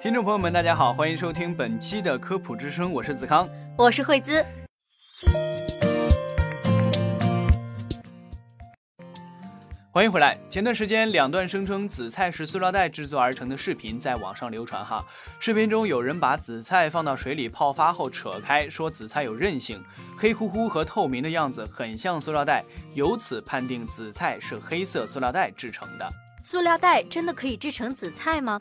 听众朋友们，大家好，欢迎收听本期的科普之声，我是子康，我是惠姿。欢迎回来。前段时间，两段声称紫菜是塑料袋制作而成的视频在网上流传。哈，视频中有人把紫菜放到水里泡发后扯开，说紫菜有韧性，黑乎乎和透明的样子很像塑料袋，由此判定紫菜是黑色塑料袋制成的。塑料袋真的可以制成紫菜吗？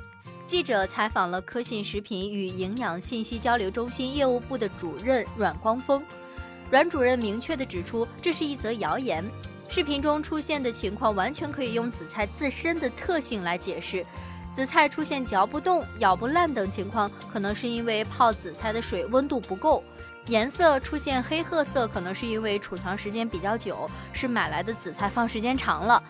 记者采访了科信食品与营养信息交流中心业务部的主任阮光峰，阮主任明确地指出，这是一则谣言。视频中出现的情况完全可以用紫菜自身的特性来解释。紫菜出现嚼不动、咬不烂等情况，可能是因为泡紫菜的水温度不够；颜色出现黑褐色，可能是因为储藏时间比较久，是买来的紫菜放时间长了。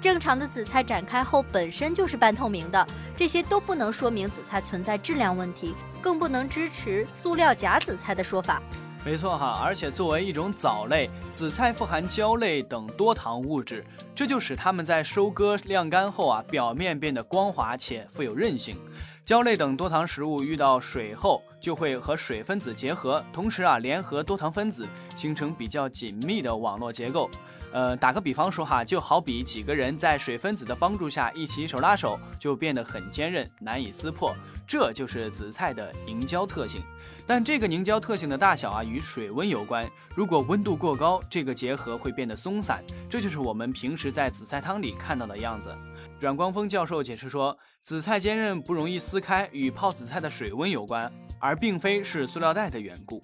正常的紫菜展开后本身就是半透明的，这些都不能说明紫菜存在质量问题，更不能支持塑料假紫菜的说法。没错哈，而且作为一种藻类，紫菜富含胶类等多糖物质，这就使它们在收割晾干后啊，表面变得光滑且富有韧性。胶类等多糖食物遇到水后，就会和水分子结合，同时啊，联合多糖分子，形成比较紧密的网络结构。呃，打个比方说哈，就好比几个人在水分子的帮助下一起手拉手，就变得很坚韧，难以撕破。这就是紫菜的凝胶特性。但这个凝胶特性的大小啊，与水温有关。如果温度过高，这个结合会变得松散，这就是我们平时在紫菜汤里看到的样子。阮光峰教授解释说，紫菜坚韧不容易撕开，与泡紫菜的水温有关，而并非是塑料袋的缘故。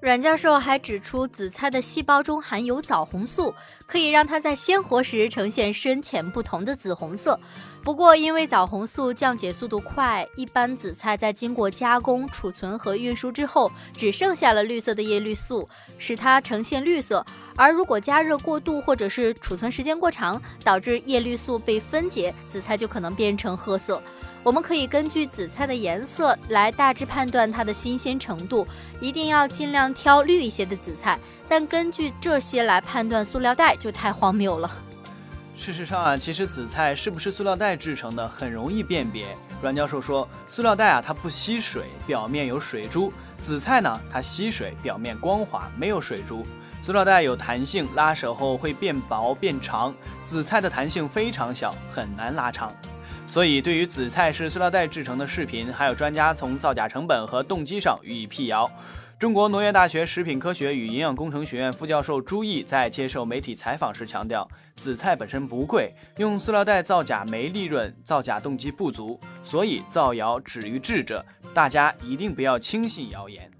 阮教授还指出，紫菜的细胞中含有枣红素，可以让它在鲜活时呈现深浅不同的紫红色。不过，因为枣红素降解速度快，一般紫菜在经过加工、储存和运输之后，只剩下了绿色的叶绿素，使它呈现绿色。而如果加热过度，或者是储存时间过长，导致叶绿素被分解，紫菜就可能变成褐色。我们可以根据紫菜的颜色来大致判断它的新鲜程度，一定要尽量挑绿一些的紫菜。但根据这些来判断塑料袋就太荒谬了。事实上啊，其实紫菜是不是塑料袋制成的很容易辨别。阮教授说，塑料袋啊它不吸水，表面有水珠；紫菜呢它吸水，表面光滑，没有水珠。塑料袋有弹性，拉扯后会变薄变长；紫菜的弹性非常小，很难拉长。所以，对于紫菜是塑料袋制成的视频，还有专家从造假成本和动机上予以辟谣。中国农业大学食品科学与营养工程学院副教授朱毅在接受媒体采访时强调，紫菜本身不贵，用塑料袋造假没利润，造假动机不足，所以造谣止于智者，大家一定不要轻信谣言。